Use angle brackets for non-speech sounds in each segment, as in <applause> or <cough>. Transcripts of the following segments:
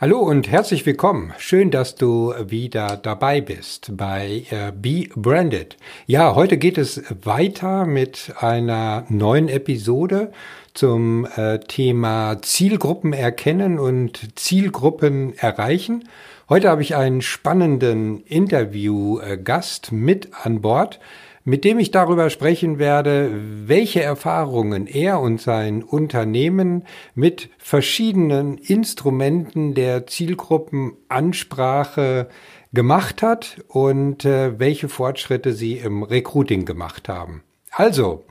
Hallo und herzlich willkommen. Schön, dass du wieder dabei bist bei äh, Be Branded. Ja, heute geht es weiter mit einer neuen Episode zum äh, Thema Zielgruppen erkennen und Zielgruppen erreichen. Heute habe ich einen spannenden Interviewgast mit an Bord mit dem ich darüber sprechen werde, welche Erfahrungen er und sein Unternehmen mit verschiedenen Instrumenten der Zielgruppenansprache gemacht hat und äh, welche Fortschritte sie im Recruiting gemacht haben. Also,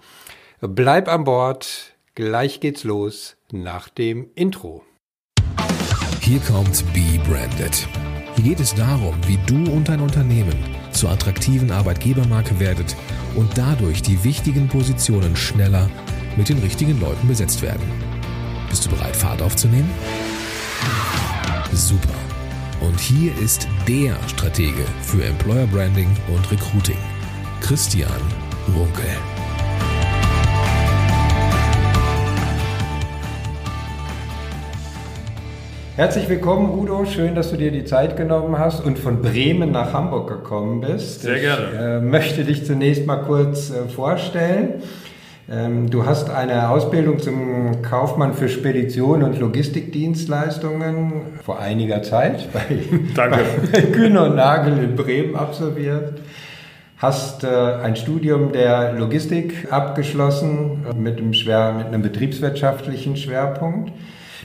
bleib an Bord, gleich geht's los nach dem Intro. Hier kommt Be Branded. Hier geht es darum, wie du und dein Unternehmen zur attraktiven Arbeitgebermarke werdet und dadurch die wichtigen Positionen schneller mit den richtigen Leuten besetzt werden. Bist du bereit, Fahrt aufzunehmen? Super. Und hier ist der Stratege für Employer Branding und Recruiting, Christian Runkel. Herzlich willkommen, Udo. Schön, dass du dir die Zeit genommen hast und von Bremen nach Hamburg gekommen bist. Sehr gerne. Ich äh, möchte dich zunächst mal kurz äh, vorstellen. Ähm, du hast eine Ausbildung zum Kaufmann für Spedition und Logistikdienstleistungen vor einiger Zeit bei, <laughs> Danke. bei Kühne und Nagel in Bremen absolviert. Hast äh, ein Studium der Logistik abgeschlossen äh, mit einem, schwer, mit einem betriebswirtschaftlichen Schwerpunkt.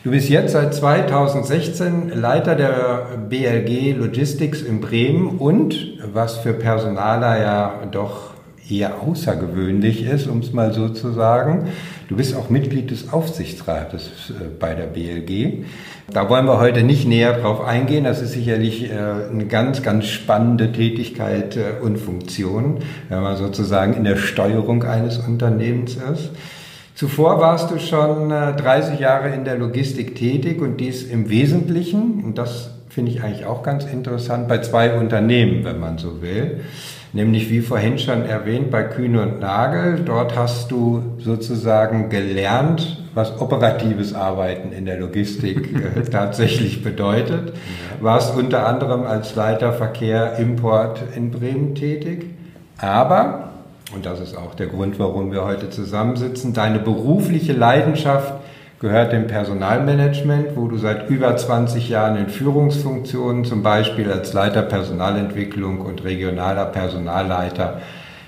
Du bist jetzt seit 2016 Leiter der BLG Logistics in Bremen und, was für Personaler ja doch eher außergewöhnlich ist, um es mal so zu sagen, du bist auch Mitglied des Aufsichtsrates äh, bei der BLG. Da wollen wir heute nicht näher drauf eingehen. Das ist sicherlich äh, eine ganz, ganz spannende Tätigkeit äh, und Funktion, wenn man sozusagen in der Steuerung eines Unternehmens ist. Zuvor warst du schon 30 äh, Jahre in der Logistik tätig und dies im Wesentlichen, und das finde ich eigentlich auch ganz interessant, bei zwei Unternehmen, wenn man so will. Nämlich wie vorhin schon erwähnt bei Kühne und Nagel. Dort hast du sozusagen gelernt, was operatives Arbeiten in der Logistik äh, <laughs> tatsächlich bedeutet. Warst unter anderem als Leiter Verkehr Import in Bremen tätig. Aber und das ist auch der Grund, warum wir heute zusammensitzen, deine berufliche Leidenschaft gehört dem Personalmanagement, wo du seit über 20 Jahren in Führungsfunktionen, zum Beispiel als Leiter Personalentwicklung und regionaler Personalleiter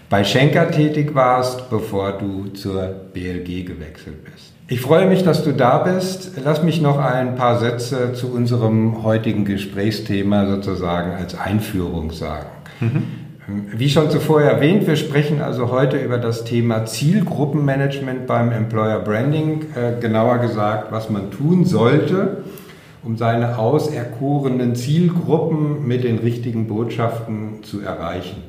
bei Schenker tätig warst, bevor du zur BLG gewechselt bist. Ich freue mich, dass du da bist. Lass mich noch ein paar Sätze zu unserem heutigen Gesprächsthema sozusagen als Einführung sagen. Mhm. Wie schon zuvor erwähnt, wir sprechen also heute über das Thema Zielgruppenmanagement beim Employer Branding, äh, genauer gesagt, was man tun sollte, um seine auserkorenen Zielgruppen mit den richtigen Botschaften zu erreichen.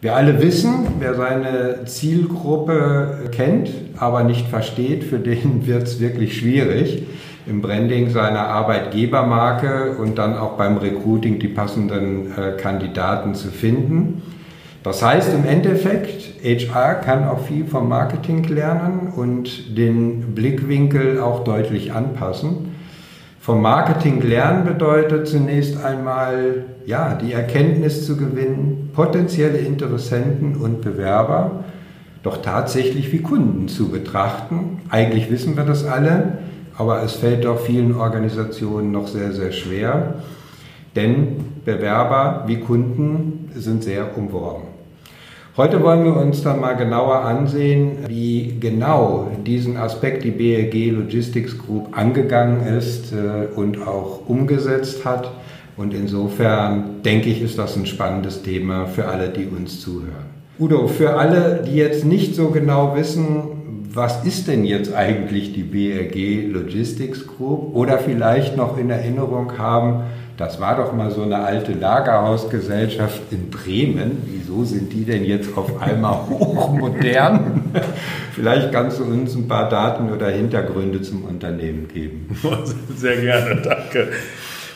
Wir alle wissen, wer seine Zielgruppe kennt, aber nicht versteht, für den <laughs> wird es wirklich schwierig im Branding seiner Arbeitgebermarke und dann auch beim Recruiting die passenden äh, Kandidaten zu finden. Das heißt im Endeffekt, HR kann auch viel vom Marketing lernen und den Blickwinkel auch deutlich anpassen. Vom Marketing lernen bedeutet zunächst einmal, ja, die Erkenntnis zu gewinnen, potenzielle Interessenten und Bewerber doch tatsächlich wie Kunden zu betrachten. Eigentlich wissen wir das alle, aber es fällt doch vielen Organisationen noch sehr, sehr schwer, denn Bewerber wie Kunden sind sehr umworben. Heute wollen wir uns dann mal genauer ansehen, wie genau diesen Aspekt die BLG Logistics Group angegangen ist äh, und auch umgesetzt hat. Und insofern denke ich, ist das ein spannendes Thema für alle, die uns zuhören. Udo, für alle, die jetzt nicht so genau wissen, was ist denn jetzt eigentlich die BRG Logistics Group? Oder vielleicht noch in Erinnerung haben, das war doch mal so eine alte Lagerhausgesellschaft in Bremen. Wieso sind die denn jetzt auf einmal <laughs> hochmodern? <laughs> Vielleicht kannst du uns ein paar Daten oder Hintergründe zum Unternehmen geben. <laughs> Sehr gerne, danke.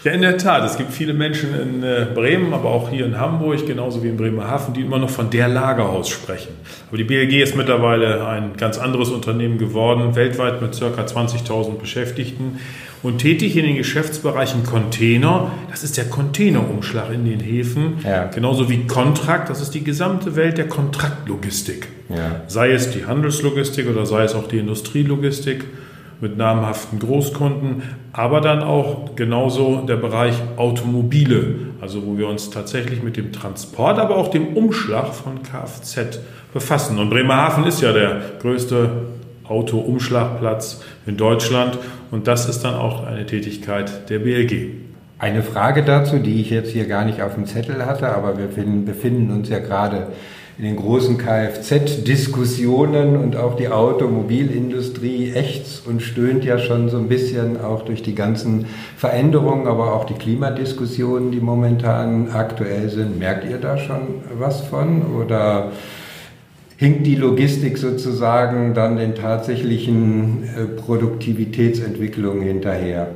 Ja, in der Tat. Es gibt viele Menschen in äh, Bremen, aber auch hier in Hamburg, genauso wie in Bremerhaven, die immer noch von der Lagerhaus sprechen. Aber die BLG ist mittlerweile ein ganz anderes Unternehmen geworden, weltweit mit ca. 20.000 Beschäftigten. Und tätig in den Geschäftsbereichen Container, das ist der Containerumschlag in den Häfen, ja. genauso wie Kontrakt, das ist die gesamte Welt der Kontraktlogistik. Ja. Sei es die Handelslogistik oder sei es auch die Industrielogistik mit namhaften Großkunden, aber dann auch genauso der Bereich Automobile, also wo wir uns tatsächlich mit dem Transport, aber auch dem Umschlag von Kfz befassen. Und Bremerhaven ist ja der größte Autoumschlagplatz in Deutschland und das ist dann auch eine Tätigkeit der BLG. Eine Frage dazu, die ich jetzt hier gar nicht auf dem Zettel hatte, aber wir befinden uns ja gerade in den großen Kfz-Diskussionen und auch die Automobilindustrie ächzt und stöhnt ja schon so ein bisschen auch durch die ganzen Veränderungen, aber auch die Klimadiskussionen, die momentan aktuell sind. Merkt ihr da schon was von oder hinkt die Logistik sozusagen dann den tatsächlichen äh, Produktivitätsentwicklungen hinterher?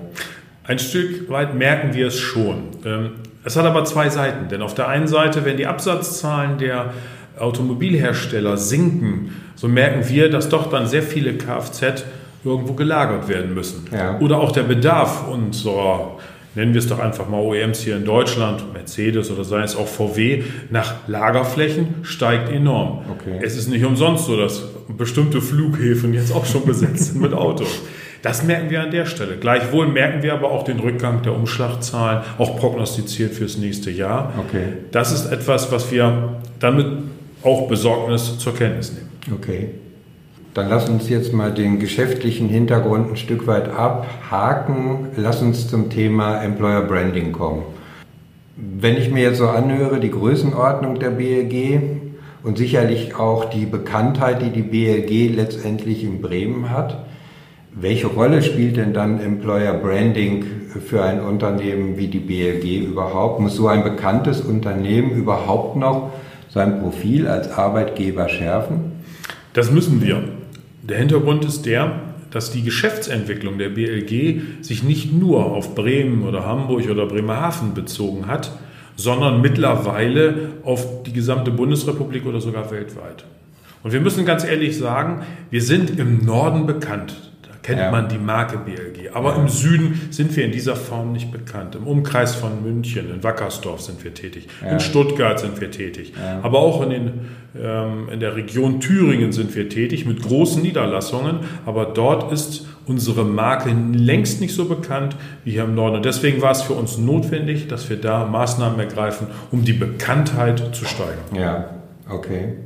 Ein Stück weit merken wir es schon. Ähm, es hat aber zwei Seiten, denn auf der einen Seite, wenn die Absatzzahlen der Automobilhersteller sinken, so merken wir, dass doch dann sehr viele Kfz irgendwo gelagert werden müssen. Ja. Oder auch der Bedarf unserer, nennen wir es doch einfach mal OEMs hier in Deutschland, Mercedes oder sei es auch VW, nach Lagerflächen steigt enorm. Okay. Es ist nicht umsonst so, dass bestimmte Flughäfen jetzt auch schon besetzt sind mit Autos. Das merken wir an der Stelle. Gleichwohl merken wir aber auch den Rückgang der Umschlagzahlen, auch prognostiziert fürs nächste Jahr. Okay. Das ist etwas, was wir damit auch Besorgnis zur Kenntnis nehmen. Okay. Dann lass uns jetzt mal den geschäftlichen Hintergrund ein Stück weit abhaken. Lass uns zum Thema Employer Branding kommen. Wenn ich mir jetzt so anhöre, die Größenordnung der BLG und sicherlich auch die Bekanntheit, die die BLG letztendlich in Bremen hat, welche Rolle spielt denn dann Employer Branding für ein Unternehmen wie die BLG überhaupt? Muss so ein bekanntes Unternehmen überhaupt noch sein Profil als Arbeitgeber schärfen? Das müssen wir. Der Hintergrund ist der, dass die Geschäftsentwicklung der BLG sich nicht nur auf Bremen oder Hamburg oder Bremerhaven bezogen hat, sondern mittlerweile auf die gesamte Bundesrepublik oder sogar weltweit. Und wir müssen ganz ehrlich sagen, wir sind im Norden bekannt kennt ja. man die Marke BLG. Aber ja. im Süden sind wir in dieser Form nicht bekannt. Im Umkreis von München, in Wackersdorf sind wir tätig. Ja. In Stuttgart sind wir tätig. Aber auch in, den, ähm, in der Region Thüringen sind wir tätig mit großen Niederlassungen. Aber dort ist unsere Marke längst nicht so bekannt wie hier im Norden. Und deswegen war es für uns notwendig, dass wir da Maßnahmen ergreifen, um die Bekanntheit zu steigern. Ja, okay.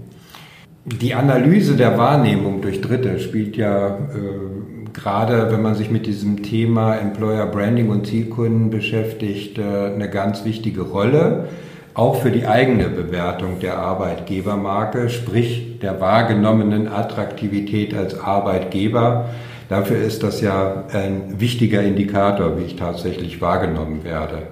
Die Analyse der Wahrnehmung durch Dritte spielt ja äh, gerade, wenn man sich mit diesem Thema Employer Branding und Zielkunden beschäftigt, äh, eine ganz wichtige Rolle. Auch für die eigene Bewertung der Arbeitgebermarke, sprich der wahrgenommenen Attraktivität als Arbeitgeber. Dafür ist das ja ein wichtiger Indikator, wie ich tatsächlich wahrgenommen werde.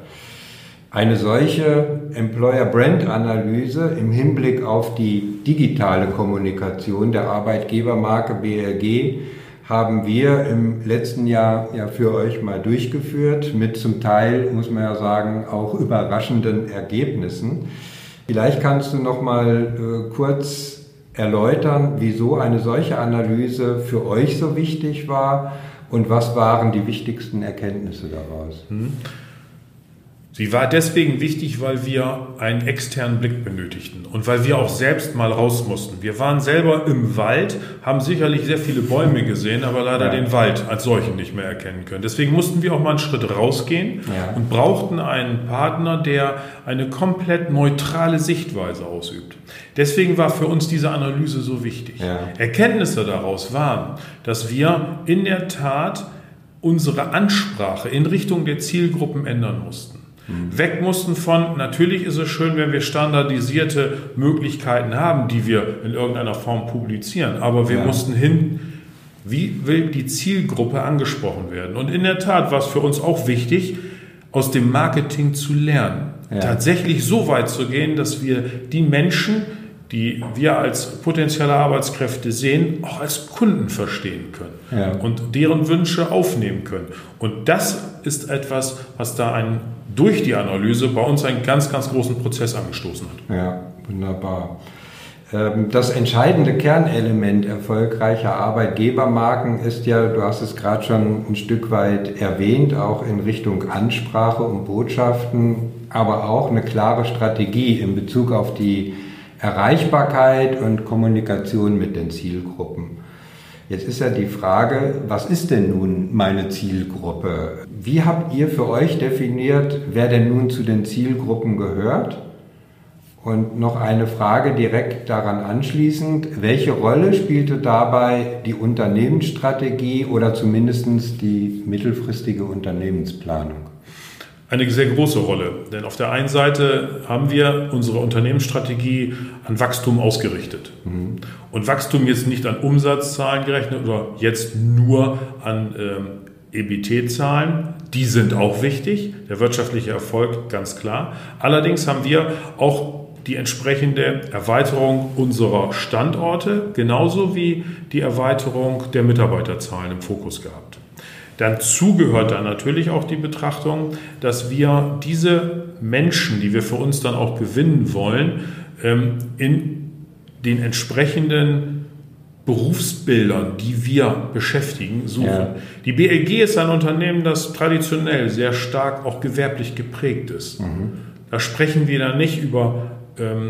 Eine solche Employer Brand Analyse im Hinblick auf die digitale Kommunikation der Arbeitgebermarke BLG haben wir im letzten Jahr ja für euch mal durchgeführt mit zum Teil, muss man ja sagen, auch überraschenden Ergebnissen. Vielleicht kannst du noch mal äh, kurz erläutern, wieso eine solche Analyse für euch so wichtig war und was waren die wichtigsten Erkenntnisse daraus? Hm. Sie war deswegen wichtig, weil wir einen externen Blick benötigten und weil wir auch selbst mal raus mussten. Wir waren selber im Wald, haben sicherlich sehr viele Bäume gesehen, aber leider ja. den Wald als solchen nicht mehr erkennen können. Deswegen mussten wir auch mal einen Schritt rausgehen ja. und brauchten einen Partner, der eine komplett neutrale Sichtweise ausübt. Deswegen war für uns diese Analyse so wichtig. Ja. Erkenntnisse daraus waren, dass wir in der Tat unsere Ansprache in Richtung der Zielgruppen ändern mussten. Mhm. Weg mussten von, natürlich ist es schön, wenn wir standardisierte Möglichkeiten haben, die wir in irgendeiner Form publizieren, aber wir ja. mussten hin, wie will die Zielgruppe angesprochen werden? Und in der Tat war es für uns auch wichtig, aus dem Marketing zu lernen. Ja. Tatsächlich so weit zu gehen, dass wir die Menschen, die wir als potenzielle Arbeitskräfte sehen, auch als Kunden verstehen können ja. und deren Wünsche aufnehmen können. Und das ist etwas, was da einen durch die Analyse bei uns einen ganz, ganz großen Prozess angestoßen hat. Ja, wunderbar. Ähm, das entscheidende Kernelement erfolgreicher Arbeitgebermarken ist ja, du hast es gerade schon ein Stück weit erwähnt, auch in Richtung Ansprache und Botschaften, aber auch eine klare Strategie in Bezug auf die Erreichbarkeit und Kommunikation mit den Zielgruppen. Jetzt ist ja die Frage, was ist denn nun meine Zielgruppe? Wie habt ihr für euch definiert, wer denn nun zu den Zielgruppen gehört? Und noch eine Frage direkt daran anschließend. Welche Rolle spielte dabei die Unternehmensstrategie oder zumindest die mittelfristige Unternehmensplanung? Eine sehr große Rolle, denn auf der einen Seite haben wir unsere Unternehmensstrategie an Wachstum ausgerichtet. Mhm. Und Wachstum jetzt nicht an Umsatzzahlen gerechnet oder jetzt nur an ähm, EBT-Zahlen, die sind auch wichtig, der wirtschaftliche Erfolg ganz klar. Allerdings haben wir auch die entsprechende Erweiterung unserer Standorte, genauso wie die Erweiterung der Mitarbeiterzahlen im Fokus gehabt. Dazu gehört dann natürlich auch die Betrachtung, dass wir diese Menschen, die wir für uns dann auch gewinnen wollen, ähm, in den entsprechenden Berufsbildern, die wir beschäftigen, suchen. Ja. Die BLG ist ein Unternehmen, das traditionell sehr stark auch gewerblich geprägt ist. Mhm. Da sprechen wir dann nicht über ähm,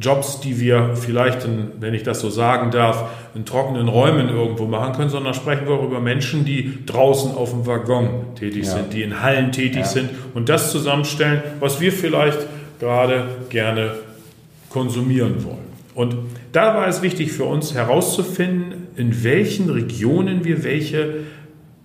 Jobs, die wir vielleicht, in, wenn ich das so sagen darf, in trockenen Räumen irgendwo machen können, sondern sprechen wir auch über Menschen, die draußen auf dem Waggon tätig ja. sind, die in Hallen tätig ja. sind und das zusammenstellen, was wir vielleicht gerade gerne konsumieren wollen. Und da war es wichtig für uns herauszufinden, in welchen Regionen wir welche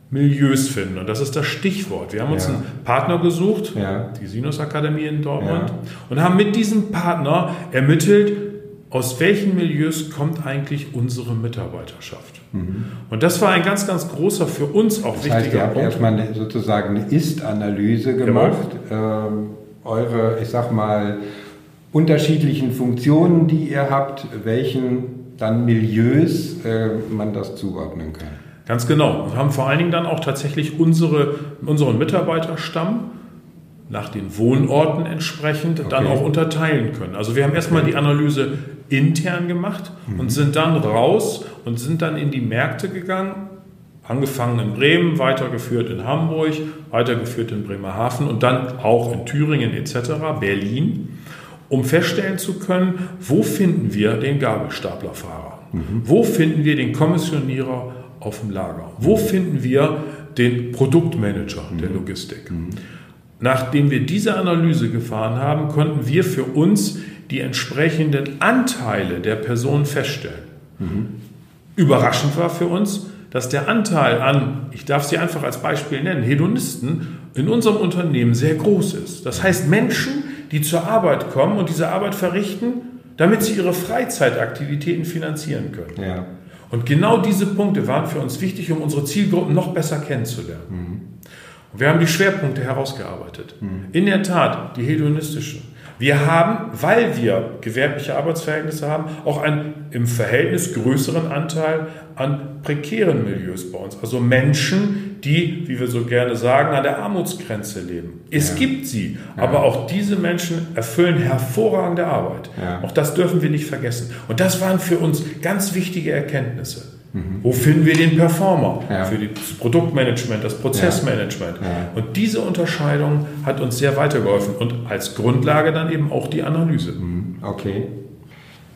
Milieus finden. Und das ist das Stichwort. Wir haben uns ja. einen Partner gesucht, ja. die Sinus Akademie in Dortmund, ja. und haben mit diesem Partner ermittelt, aus welchen Milieus kommt eigentlich unsere Mitarbeiterschaft. Mhm. Und das war ein ganz, ganz großer für uns auch das wichtiger heißt, ihr habt Punkt. erstmal sozusagen eine Ist-Analyse gemacht. Ähm, eure, ich sag mal, unterschiedlichen Funktionen, die ihr habt, welchen dann Milieus äh, man das zuordnen kann. Ganz genau. Und haben vor allen Dingen dann auch tatsächlich unsere, unseren Mitarbeiterstamm nach den Wohnorten entsprechend okay. dann auch unterteilen können. Also wir haben erstmal die Analyse intern gemacht mhm. und sind dann raus und sind dann in die Märkte gegangen, angefangen in Bremen, weitergeführt in Hamburg, weitergeführt in Bremerhaven und dann auch in Thüringen etc., Berlin, um feststellen zu können, wo finden wir den Gabelstaplerfahrer, mhm. wo finden wir den Kommissionierer auf dem Lager. Wo finden wir den Produktmanager der mhm. Logistik? Mhm. Nachdem wir diese Analyse gefahren haben, konnten wir für uns die entsprechenden Anteile der Person feststellen. Mhm. Überraschend war für uns, dass der Anteil an, ich darf sie einfach als Beispiel nennen, Hedonisten in unserem Unternehmen sehr groß ist. Das heißt Menschen, die zur Arbeit kommen und diese Arbeit verrichten, damit sie ihre Freizeitaktivitäten finanzieren können. Ja. Und genau diese Punkte waren für uns wichtig, um unsere Zielgruppen noch besser kennenzulernen. Mhm. Und wir haben die Schwerpunkte herausgearbeitet. Mhm. In der Tat, die hedonistische. Wir haben, weil wir gewerbliche Arbeitsverhältnisse haben, auch einen im Verhältnis größeren Anteil an prekären Milieus bei uns. Also Menschen, die, wie wir so gerne sagen, an der Armutsgrenze leben. Es ja. gibt sie, ja. aber auch diese Menschen erfüllen hervorragende Arbeit. Ja. Auch das dürfen wir nicht vergessen. Und das waren für uns ganz wichtige Erkenntnisse. Mhm. Wo finden wir den Performer? Für das Produktmanagement, das Prozessmanagement. Und diese Unterscheidung hat uns sehr weitergeholfen und als Grundlage dann eben auch die Analyse. Mhm. Okay.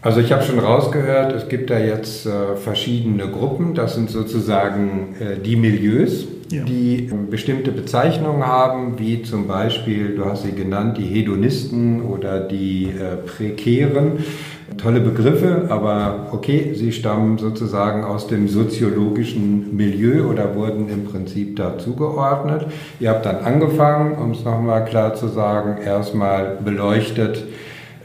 Also ich habe schon rausgehört, es gibt da jetzt äh, verschiedene Gruppen. Das sind sozusagen äh, die Milieus, ja. die äh, bestimmte Bezeichnungen haben, wie zum Beispiel, du hast sie genannt, die Hedonisten oder die Prekären. Tolle Begriffe, aber okay, sie stammen sozusagen aus dem soziologischen Milieu oder wurden im Prinzip da zugeordnet. Ihr habt dann angefangen, um es nochmal klar zu sagen, erstmal beleuchtet,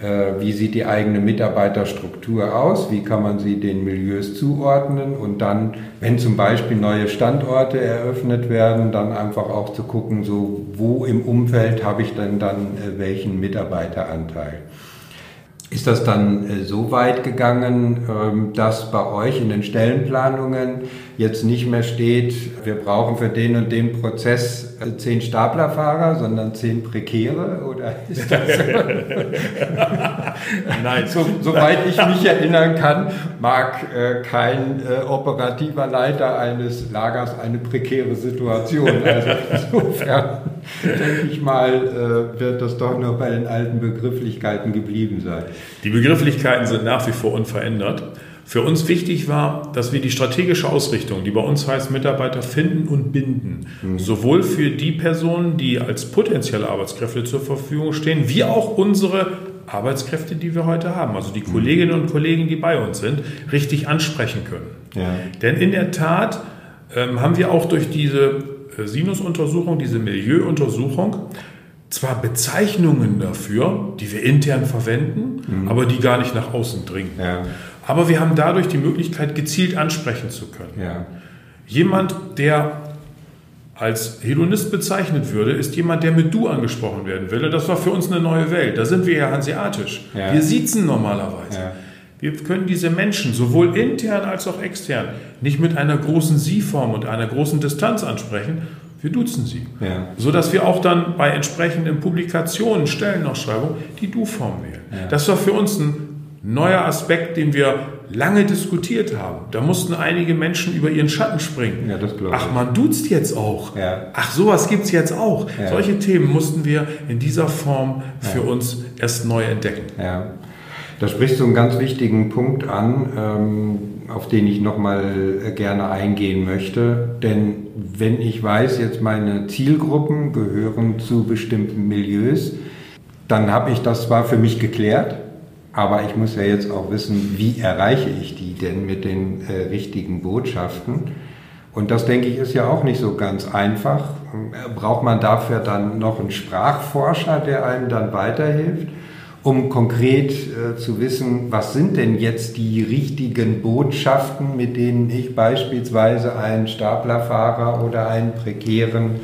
äh, wie sieht die eigene Mitarbeiterstruktur aus, wie kann man sie den Milieus zuordnen und dann, wenn zum Beispiel neue Standorte eröffnet werden, dann einfach auch zu gucken, so wo im Umfeld habe ich denn dann äh, welchen Mitarbeiteranteil. Ist das dann äh, so weit gegangen, ähm, dass bei euch in den Stellenplanungen jetzt nicht mehr steht, wir brauchen für den und den Prozess äh, zehn Staplerfahrer, sondern zehn Prekäre? Oder <laughs> ist das so? <laughs> Nein. So, soweit ich mich erinnern kann, mag äh, kein äh, operativer Leiter eines Lagers eine prekäre Situation. <laughs> Also insofern denke ich mal, äh, wird das doch nur bei den alten Begrifflichkeiten geblieben sein. Die Begrifflichkeiten sind nach wie vor unverändert. Für uns wichtig war, dass wir die strategische Ausrichtung, die bei uns heißt Mitarbeiter finden und binden, mhm. sowohl für die Personen, die als potenzielle Arbeitskräfte zur Verfügung stehen, wie auch unsere Arbeitskräfte, die wir heute haben, also die mhm. Kolleginnen und Kollegen, die bei uns sind, richtig ansprechen können. Ja. Denn in der Tat ähm, haben wir auch durch diese äh, Sinusuntersuchung, diese Milieuuntersuchung, zwar Bezeichnungen dafür, die wir intern verwenden, mhm. aber die gar nicht nach außen dringen. Ja. Aber wir haben dadurch die Möglichkeit, gezielt ansprechen zu können. Ja. Jemand, der als Hedonist bezeichnet würde, ist jemand, der mit Du angesprochen werden will. Und das war für uns eine neue Welt. Da sind wir ja hanseatisch. Ja. Wir siezen normalerweise. Ja. Wir können diese Menschen sowohl intern als auch extern nicht mit einer großen Sie-Form und einer großen Distanz ansprechen. Wir duzen sie. Ja. Sodass wir auch dann bei entsprechenden Publikationen, Stellenausschreibungen die Du-Form wählen. Ja. Das war für uns ein neuer Aspekt, den wir lange diskutiert haben. Da mussten einige Menschen über ihren Schatten springen. Ja, das glaube ich. Ach, man duzt jetzt auch. Ja. Ach, sowas gibt es jetzt auch. Ja. Solche Themen mussten wir in dieser Form für uns erst neu entdecken. Da sprichst du einen ganz wichtigen Punkt an, ähm, auf den ich nochmal gerne eingehen möchte. Denn wenn ich weiß, jetzt meine Zielgruppen gehören zu bestimmten Milieus, dann habe ich das zwar für mich geklärt, aber ich muss ja jetzt auch wissen, wie erreiche ich die denn mit den äh, richtigen Botschaften? Und das, denke ich, ist ja auch nicht so ganz einfach. Braucht man dafür dann noch einen Sprachforscher, der einem dann weiterhilft, um konkret äh, zu wissen, was sind denn jetzt die richtigen Botschaften, mit denen ich beispielsweise einen Staplerfahrer oder einen prekären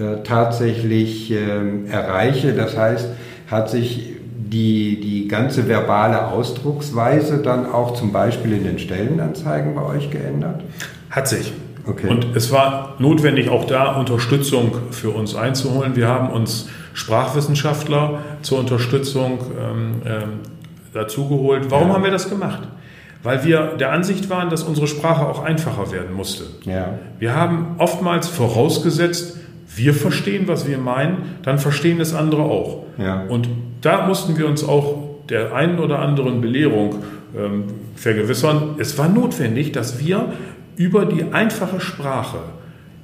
äh, tatsächlich ähm, erreiche. Das heißt, hat sich die, die ganze verbale Ausdrucksweise dann auch zum Beispiel in den Stellenanzeigen bei euch geändert? Hat sich. Okay. Und es war notwendig, auch da Unterstützung für uns einzuholen. Wir haben uns Sprachwissenschaftler zur Unterstützung ähm, ähm, dazugeholt. Warum ja. haben wir das gemacht? Weil wir der Ansicht waren, dass unsere Sprache auch einfacher werden musste. Ja. Wir haben oftmals vorausgesetzt, wir verstehen, was wir meinen, dann verstehen es andere auch. Ja. Und da mussten wir uns auch der einen oder anderen Belehrung ähm, vergewissern. Es war notwendig, dass wir über die einfache Sprache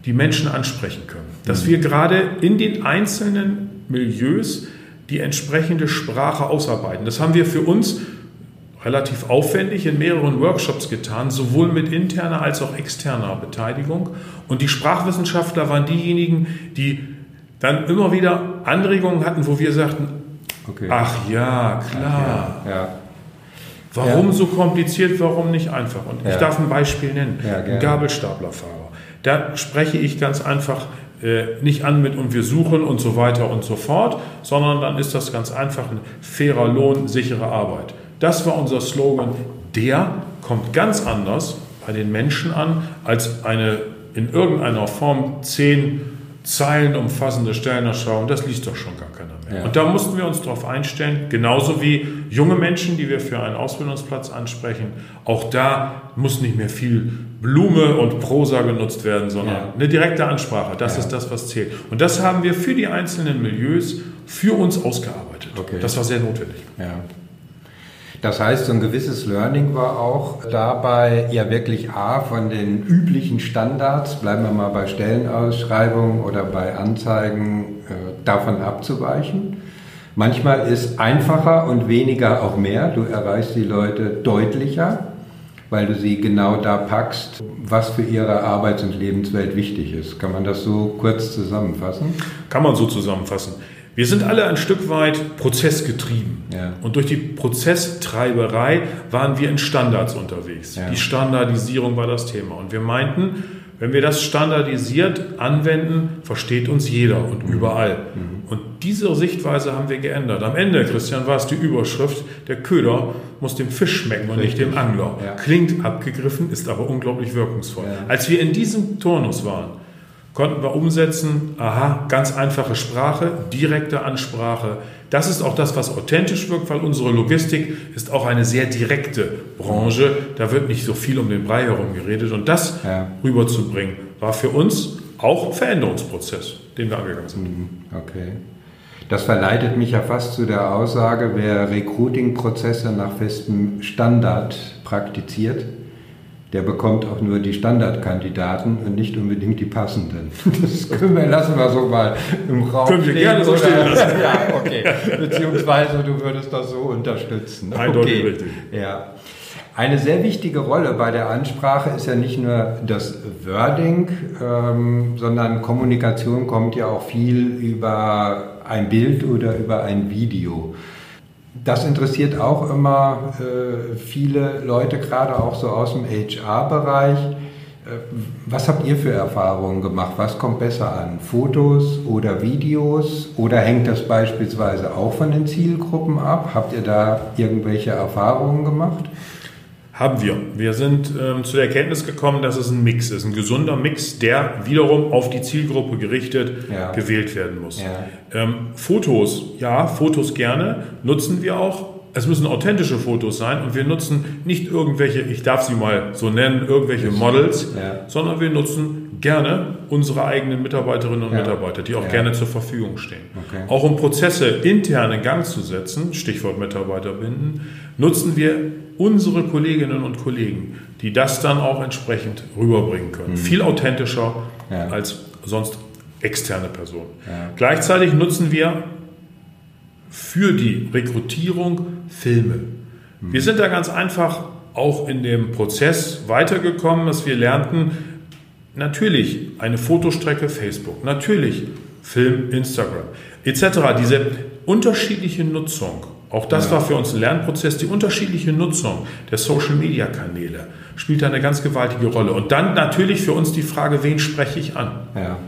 die Menschen ansprechen können. Dass mhm. wir gerade in den einzelnen Milieus die entsprechende Sprache ausarbeiten. Das haben wir für uns relativ aufwendig in mehreren Workshops getan, sowohl mit interner als auch externer Beteiligung. Und die Sprachwissenschaftler waren diejenigen, die dann immer wieder Anregungen hatten, wo wir sagten, okay. ach ja, klar. Ja, ja. Warum ja. so kompliziert, warum nicht einfach? Und ich darf ein Beispiel nennen. ein Gabelstaplerfahrer. Da spreche ich ganz einfach äh, nicht an mit und wir suchen und so weiter und so fort, sondern dann ist das ganz einfach ein fairer Lohn, sichere Arbeit. Das war unser Slogan. Der kommt ganz anders bei den Menschen an als eine in irgendeiner Form zehn Zeilen umfassende Stellenausschreibung. Das liest doch schon gar keiner. Ja. Und da mussten wir uns darauf einstellen, genauso wie junge Menschen, die wir für einen Ausbildungsplatz ansprechen. Auch da muss nicht mehr viel Blume und Prosa genutzt werden, sondern ja. eine direkte Ansprache. Das ja. ist das, was zählt. Und das haben wir für die einzelnen Milieus für uns ausgearbeitet. Okay. Das war sehr notwendig. Ja. Das heißt, so ein gewisses Learning war auch dabei, ja wirklich A, von den üblichen Standards, bleiben wir mal bei Stellenausschreibungen oder bei Anzeigen, äh, davon abzuweichen. Manchmal ist einfacher und weniger auch mehr. Du erreichst die Leute deutlicher, weil du sie genau da packst, was für ihre Arbeits- und Lebenswelt wichtig ist. Kann man das so kurz zusammenfassen? Kann man so zusammenfassen. Wir sind alle ein Stück weit prozessgetrieben. Ja. Und durch die Prozesstreiberei waren wir in Standards unterwegs. Ja. Die Standardisierung war das Thema. Und wir meinten, wenn wir das standardisiert anwenden, versteht uns jeder und mhm. überall. Mhm. Und diese Sichtweise haben wir geändert. Am Ende, Christian, war es die Überschrift, der Köder muss dem Fisch schmecken und Richtig. nicht dem Angler. Ja. Klingt abgegriffen, ist aber unglaublich wirkungsvoll. Als wir in diesem Turnus waren, konnten wir umsetzen, aha, ganz einfache Sprache, direkte Ansprache. Das ist auch das, was authentisch wirkt, weil unsere Logistik ist auch eine sehr direkte Branche. Da wird nicht so viel um den Brei herum geredet. Und das ja. rüberzubringen, war für uns auch ein Veränderungsprozess, den wir angegangen sind. Mhm. Okay. Das verleitet mich ja fast zu der Aussage, wer Recruiting-Prozesse nach festem Standard praktiziert, der bekommt auch nur die Standardkandidaten und nicht unbedingt die passenden. Das können wir, lassen wir so mal im Raum Können wir gerne so stehen lassen. <laughs> ja, okay. Beziehungsweise du würdest das so unterstützen. Eindeutig okay. richtig. Ja. Eine sehr wichtige Rolle bei der Ansprache ist ja nicht nur das Wording, ähm, sondern Kommunikation kommt ja auch viel über ein Bild oder über ein Video. Das interessiert auch immer äh, viele Leute, gerade auch so aus dem HR-Bereich. Äh, was habt ihr für Erfahrungen gemacht? Was kommt besser an? Fotos oder Videos? Oder hängt das beispielsweise auch von den Zielgruppen ab? Habt ihr da irgendwelche Erfahrungen gemacht? Haben wir. Wir sind ähm, zu der Erkenntnis gekommen, dass es ein Mix ist, ein gesunder Mix, der wiederum auf die Zielgruppe gerichtet ja. gewählt werden muss. Ja. Ähm, Fotos, ja, Fotos gerne, nutzen wir auch. Es müssen authentische Fotos sein und wir nutzen nicht irgendwelche, ich darf sie mal so nennen, irgendwelche Models, ja. sondern wir nutzen gerne unsere eigenen Mitarbeiterinnen und Mitarbeiter, die auch gerne zur Verfügung stehen. Okay. Auch um Prozesse intern in Gang zu setzen, Stichwort Mitarbeiter binden, nutzen wir unsere Kolleginnen und Kollegen, die das dann auch entsprechend rüberbringen können. Mhm. Viel authentischer ja. als sonst externe Personen. Ja. Gleichzeitig nutzen wir für die Rekrutierung Filme. Mhm. Wir sind da ganz einfach auch in dem Prozess weitergekommen, dass wir lernten, natürlich eine Fotostrecke Facebook, natürlich Film, Instagram etc. Diese unterschiedliche Nutzung auch das ja. war für uns ein Lernprozess. Die unterschiedliche Nutzung der Social-Media-Kanäle spielt da eine ganz gewaltige Rolle. Und dann natürlich für uns die Frage, wen spreche ich an? Ja.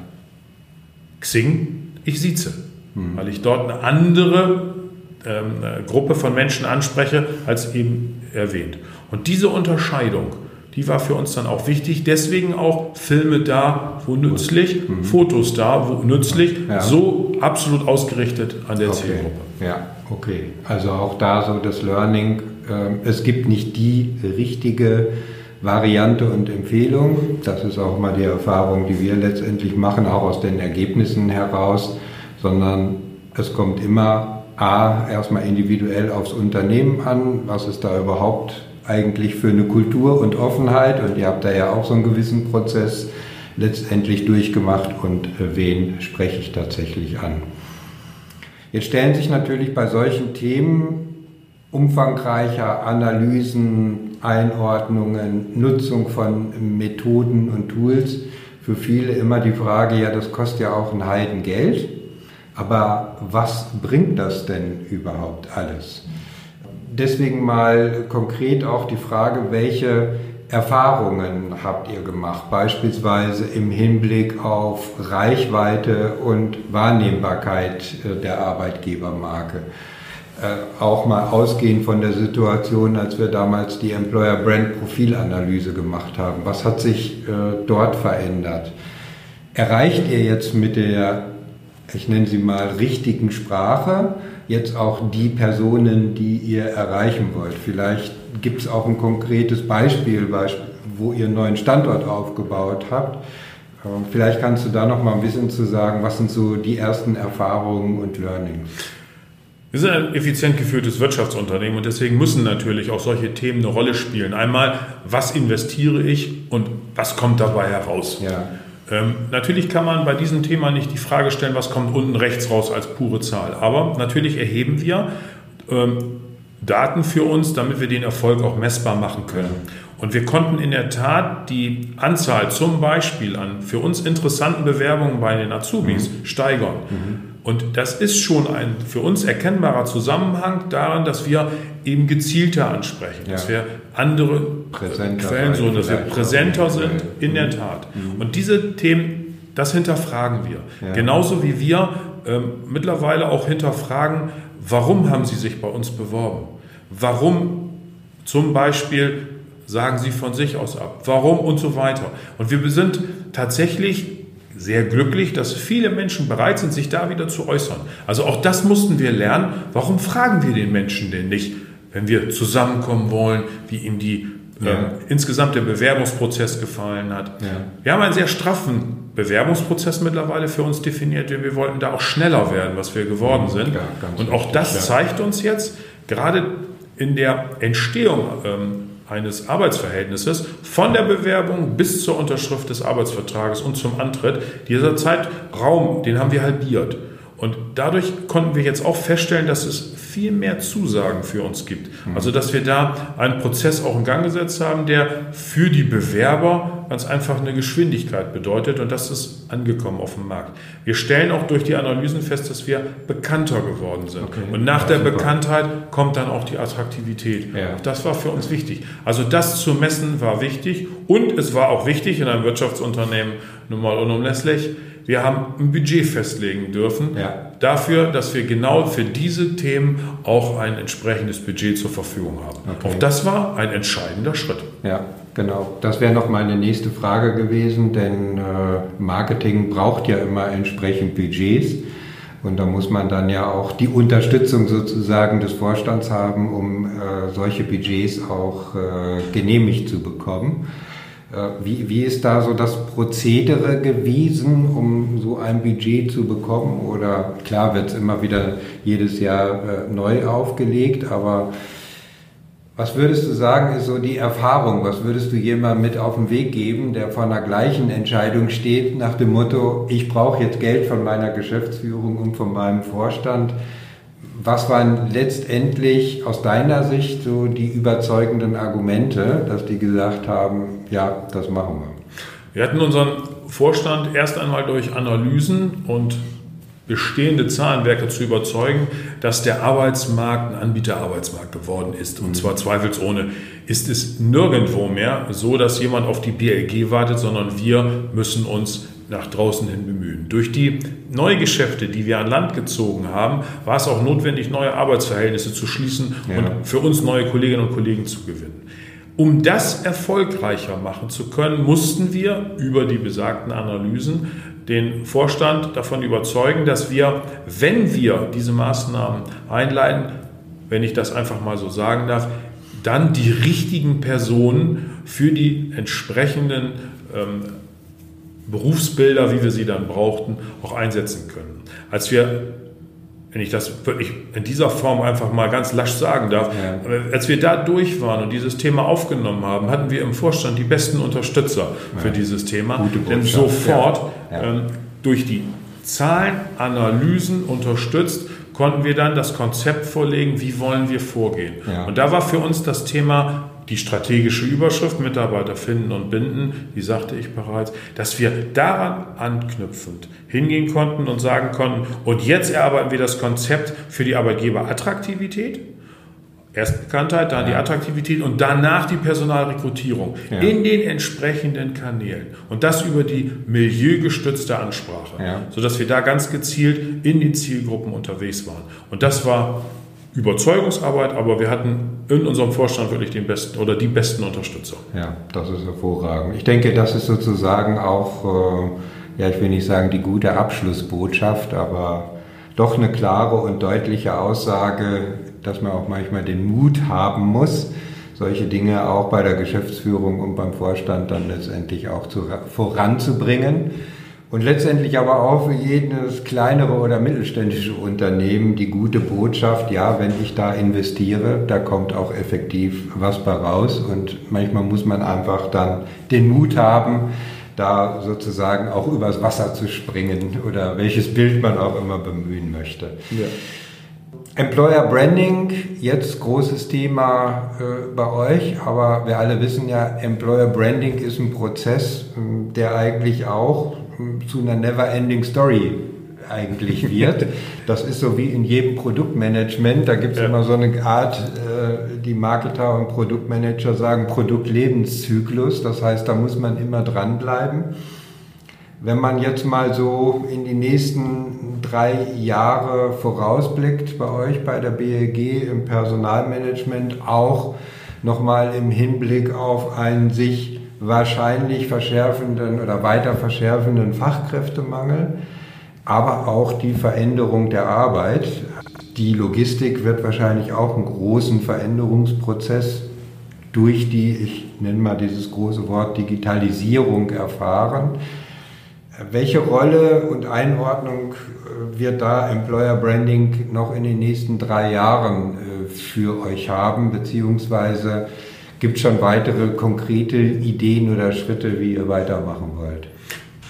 Xing, ich sieze, hm. weil ich dort eine andere ähm, äh, Gruppe von Menschen anspreche, als eben erwähnt. Und diese Unterscheidung, die war für uns dann auch wichtig. Deswegen auch Filme da, wo nützlich, mhm. Fotos da, wo nützlich, ja. so absolut ausgerichtet an der okay. Zielgruppe. Ja. Okay, also auch da so das Learning, äh, es gibt nicht die richtige Variante und Empfehlung. Das ist auch mal die Erfahrung, die wir letztendlich machen, auch aus den Ergebnissen heraus, sondern es kommt immer A, erstmal individuell aufs Unternehmen an, was ist da überhaupt eigentlich für eine Kultur und Offenheit und ihr habt da ja auch so einen gewissen Prozess letztendlich durchgemacht und äh, wen spreche ich tatsächlich an. Jetzt stellen sich natürlich bei solchen Themen umfangreicher Analysen, Einordnungen, Nutzung von Methoden und Tools für viele immer die Frage, ja, das kostet ja auch ein Heidengeld, aber was bringt das denn überhaupt alles? Deswegen mal konkret auch die Frage, welche Erfahrungen habt ihr gemacht, beispielsweise im Hinblick auf Reichweite und Wahrnehmbarkeit äh, der Arbeitgebermarke? Äh, auch mal ausgehend von der Situation, als wir damals die Employer Brand Profilanalyse gemacht haben. Was hat sich äh, dort verändert? Erreicht ihr jetzt mit der, ich nenne sie mal, richtigen Sprache jetzt auch die Personen, die ihr erreichen wollt? Vielleicht gibt es auch ein konkretes Beispiel, wo ihr einen neuen Standort aufgebaut habt. Ähm, vielleicht kannst du da noch mal ein bisschen zu sagen, was sind so die ersten Erfahrungen und Learnings? Wir sind ein effizient geführtes Wirtschaftsunternehmen und deswegen müssen natürlich auch solche Themen eine Rolle spielen. Einmal, was investiere ich und was kommt dabei heraus? Ja. Ähm, natürlich kann man bei diesem Thema nicht die Frage stellen, was kommt unten rechts raus als pure Zahl. Aber natürlich erheben wir ähm, Daten für uns, damit wir den Erfolg auch messbar machen können. Und wir konnten in der Tat die Anzahl zum Beispiel an für uns interessanten Bewerbungen bei den Azubis mhm. steigern. Mhm. Und das ist schon ein für uns erkennbarer Zusammenhang daran, dass wir eben gezielter ansprechen, ja. dass wir andere präsenter Quellen so, dass wir präsenter sind, in der mhm. Tat. Mhm. Und diese Themen, das hinterfragen wir. Ja. Genauso wie wir ähm, mittlerweile auch hinterfragen, warum haben Sie sich bei uns beworben? Warum zum Beispiel sagen Sie von sich aus ab? Warum und so weiter? Und wir sind tatsächlich sehr glücklich, dass viele Menschen bereit sind, sich da wieder zu äußern. Also auch das mussten wir lernen. Warum fragen wir den Menschen denn nicht, wenn wir zusammenkommen wollen, wie ihm die ja. ähm, insgesamt der Bewerbungsprozess gefallen hat? Ja. Wir haben einen sehr straffen Bewerbungsprozess mittlerweile für uns definiert, denn wir wollten da auch schneller werden, was wir geworden sind. Ja, Und auch das zeigt uns jetzt, gerade in der Entstehung ähm, eines Arbeitsverhältnisses von der Bewerbung bis zur Unterschrift des Arbeitsvertrages und zum Antritt. Dieser Zeitraum, den haben wir halbiert. Und dadurch konnten wir jetzt auch feststellen, dass es viel mehr Zusagen für uns gibt. Mhm. Also dass wir da einen Prozess auch in Gang gesetzt haben, der für die Bewerber ganz einfach eine Geschwindigkeit bedeutet und das ist angekommen auf dem Markt. Wir stellen auch durch die Analysen fest, dass wir bekannter geworden sind. Okay. Und nach ja, der super. Bekanntheit kommt dann auch die Attraktivität. Ja. Das war für uns wichtig. Also das zu messen war wichtig und es war auch wichtig in einem Wirtschaftsunternehmen nun mal unumlässlich, wir haben ein Budget festlegen dürfen ja. dafür, dass wir genau für diese Themen auch ein entsprechendes Budget zur Verfügung haben. Okay. Auch das war ein entscheidender Schritt. Ja, genau. Das wäre noch meine nächste Frage gewesen, denn äh, Marketing braucht ja immer entsprechend Budgets. Und da muss man dann ja auch die Unterstützung sozusagen des Vorstands haben, um äh, solche Budgets auch äh, genehmigt zu bekommen. Äh, wie, wie ist da so das Prozedere gewesen, um so ein Budget zu bekommen? Oder klar wird es immer wieder jedes Jahr äh, neu aufgelegt, aber was würdest du sagen, ist so die Erfahrung? Was würdest du jemandem mit auf den Weg geben, der vor einer gleichen Entscheidung steht, nach dem Motto, ich brauche jetzt Geld von meiner Geschäftsführung und von meinem Vorstand? Was waren letztendlich aus deiner Sicht so die überzeugenden Argumente, dass die gesagt haben, ja, das machen wir? Wir hatten unseren Vorstand erst einmal durch Analysen und bestehende Zahlenwerke zu überzeugen, dass der Arbeitsmarkt ein Anbieterarbeitsmarkt geworden ist. Und mhm. zwar zweifelsohne ist es nirgendwo mehr so, dass jemand auf die BLG wartet, sondern wir müssen uns nach draußen hin bemühen. Durch die Neugeschäfte, die wir an Land gezogen haben, war es auch notwendig, neue Arbeitsverhältnisse zu schließen ja. und für uns neue Kolleginnen und Kollegen zu gewinnen. Um das erfolgreicher machen zu können, mussten wir über die besagten Analysen den Vorstand davon überzeugen, dass wir, wenn wir diese Maßnahmen einleiten, wenn ich das einfach mal so sagen darf, dann die richtigen Personen für die entsprechenden ähm, Berufsbilder, wie wir sie dann brauchten, auch einsetzen können. Als wir, wenn ich das wirklich in dieser Form einfach mal ganz lasch sagen darf, ja. Äh, als wir da durch waren und dieses Thema aufgenommen haben, hatten wir im Vorstand die besten Unterstützer ja. für dieses Thema. Denn sofort ja. ähm, durch die Zahlenanalysen unterstützt, konnten wir dann das Konzept vorlegen, wie wollen wir vorgehen. Und da war für uns das Thema die strategische Überschrift Mitarbeiter finden und binden, die sagte ich bereits, dass wir daran anknüpfend hingehen konnten und sagen konnten, und jetzt erarbeiten wir das Konzept für die Arbeitgeberattraktivität. Erst Bekanntheit, dann die Attraktivität und danach die Personalrekrutierung ja. in den entsprechenden Kanälen. Und das über die milieugestützte Ansprache, ja. sodass wir da ganz gezielt in die Zielgruppen unterwegs waren. Und das war Überzeugungsarbeit, aber wir hatten in unserem Vorstand wirklich den besten oder die besten Unterstützer. Ja, das ist hervorragend. Ich denke, das ist sozusagen auch, äh, ja, ich will nicht sagen die gute Abschlussbotschaft, aber doch eine klare und deutliche Aussage, dass man auch manchmal den Mut haben muss, solche Dinge auch bei der Geschäftsführung und beim Vorstand dann letztendlich auch zu, voranzubringen. Und letztendlich aber auch für jedes kleinere oder mittelständische Unternehmen die gute Botschaft, ja, wenn ich da investiere, da kommt auch effektiv was bei raus. Und manchmal muss man einfach dann den Mut haben, da sozusagen auch übers Wasser zu springen oder welches Bild man auch immer bemühen möchte. Ja. Employer Branding, jetzt großes Thema äh, bei euch, aber wir alle wissen ja, Employer Branding ist ein Prozess, äh, der eigentlich auch zu einer never-ending Story eigentlich wird. <laughs> Das ist so wie in jedem Produktmanagement. Da gibt es ja. immer so eine Art, äh, die Marketer und Produktmanager sagen Produktlebenszyklus. Das heißt, da muss man immer dranbleiben. Wenn man jetzt mal so in die nächsten drei Jahre vorausblickt bei euch bei der BLG im Personalmanagement, auch nochmal im Hinblick auf einen sich wahrscheinlich verschärfenden oder weiter verschärfenden Fachkräftemangel, aber auch die Veränderung der Arbeit. Die Logistik wird wahrscheinlich auch einen großen Veränderungsprozess durch die, ich nenne mal dieses große Wort Digitalisierung erfahren. Welche Rolle und Einordnung äh, wird da Employer Branding noch in den nächsten drei Jahren äh, für euch haben, beziehungsweise gibt es schon weitere konkrete Ideen oder Schritte, wie ihr weitermachen wollt?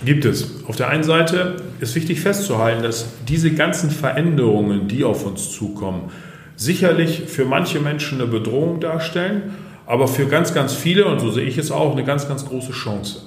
Gibt es. Auf der einen Seite ist wichtig festzuhalten, dass diese ganzen Veränderungen, die auf uns zukommen, sicherlich für manche Menschen eine Bedrohung darstellen, aber für ganz, ganz viele, und so sehe ich es auch, eine ganz, ganz große Chance.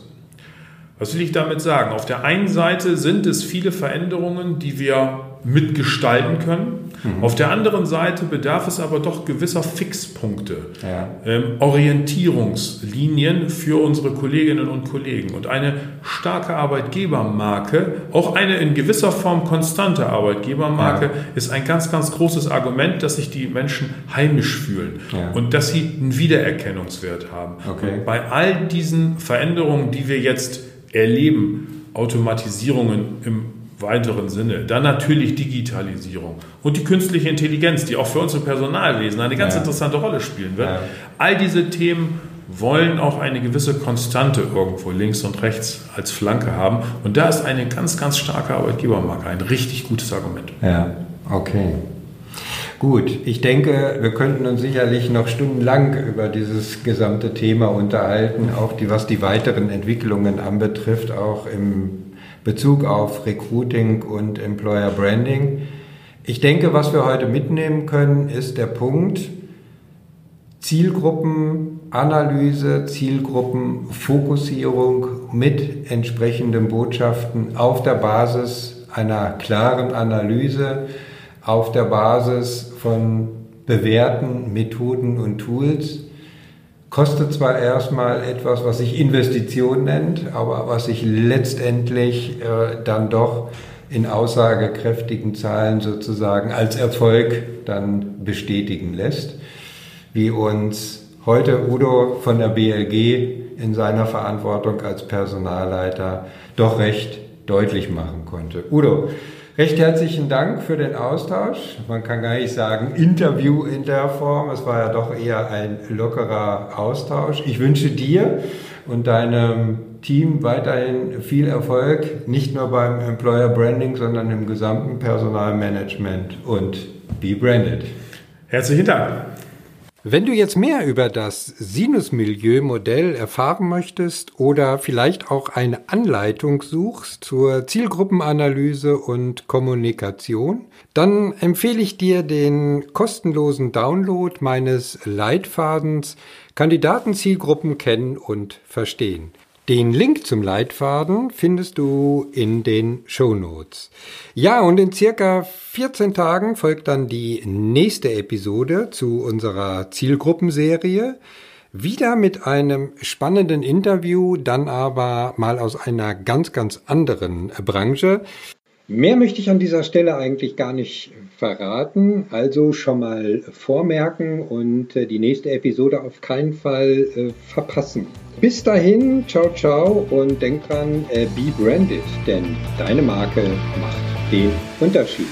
Was will ich damit sagen? Auf der einen Seite sind es viele Veränderungen, die wir mitgestalten können. Mhm. Auf der anderen Seite bedarf es aber doch gewisser Fixpunkte, ja. ähm, Orientierungslinien für unsere Kolleginnen und Kollegen. Und eine starke Arbeitgebermarke, auch eine in gewisser Form konstante Arbeitgebermarke, ja. ist ein ganz, ganz großes Argument, dass sich die Menschen heimisch fühlen ja. und dass sie einen Wiedererkennungswert haben. Okay. bei all diesen Veränderungen, die wir jetzt erleben, Automatisierungen im weiteren Sinne. Dann natürlich Digitalisierung und die künstliche Intelligenz, die auch für uns im Personalwesen eine ganz ja. interessante Rolle spielen wird. Ja. All diese Themen wollen auch eine gewisse Konstante irgendwo links und rechts als Flanke haben. Und da ist eine ganz, ganz starke Arbeitgebermarke ein richtig gutes Argument. Ja, okay. Gut, ich denke, wir könnten uns sicherlich noch stundenlang über dieses gesamte Thema unterhalten, auch die, was die weiteren Entwicklungen anbetrifft, auch im Bezug auf Recruiting und Employer Branding. Ich denke, was wir heute mitnehmen können, ist der Punkt Zielgruppenanalyse, Zielgruppenfokussierung mit entsprechenden Botschaften auf der Basis einer klaren Analyse auf der Basis von bewährten Methoden und Tools. Kostet zwar erstmal etwas, was sich Investition nennt, aber was sich letztendlich äh, dann doch in aussagekräftigen Zahlen sozusagen als Erfolg dann bestätigen lässt, wie uns heute Udo von der BLG in seiner Verantwortung als Personalleiter doch recht deutlich machen konnte. Udo, Recht herzlichen Dank für den Austausch. Man kann gar nicht sagen Interview in der Form. Es war ja doch eher ein lockerer Austausch. Ich wünsche dir und deinem Team weiterhin viel Erfolg, nicht nur beim Employer Branding, sondern im gesamten Personalmanagement und Be Branded. Herzlichen Dank. Wenn du jetzt mehr über das Sinus-Milieu-Modell erfahren möchtest oder vielleicht auch eine Anleitung suchst zur Zielgruppenanalyse und Kommunikation, dann empfehle ich dir den kostenlosen Download meines Leitfadens Kandidatenzielgruppen kennen und verstehen. Den Link zum Leitfaden findest du in den Show Notes. Ja, und in circa 14 Tagen folgt dann die nächste Episode zu unserer Zielgruppenserie. Wieder mit einem spannenden Interview, dann aber mal aus einer ganz, ganz anderen Branche. Mehr möchte ich an dieser Stelle eigentlich gar nicht verraten, also schon mal vormerken und äh, die nächste Episode auf keinen Fall äh, verpassen. Bis dahin, ciao, ciao und denk dran, äh, be branded, denn deine Marke macht den Unterschied.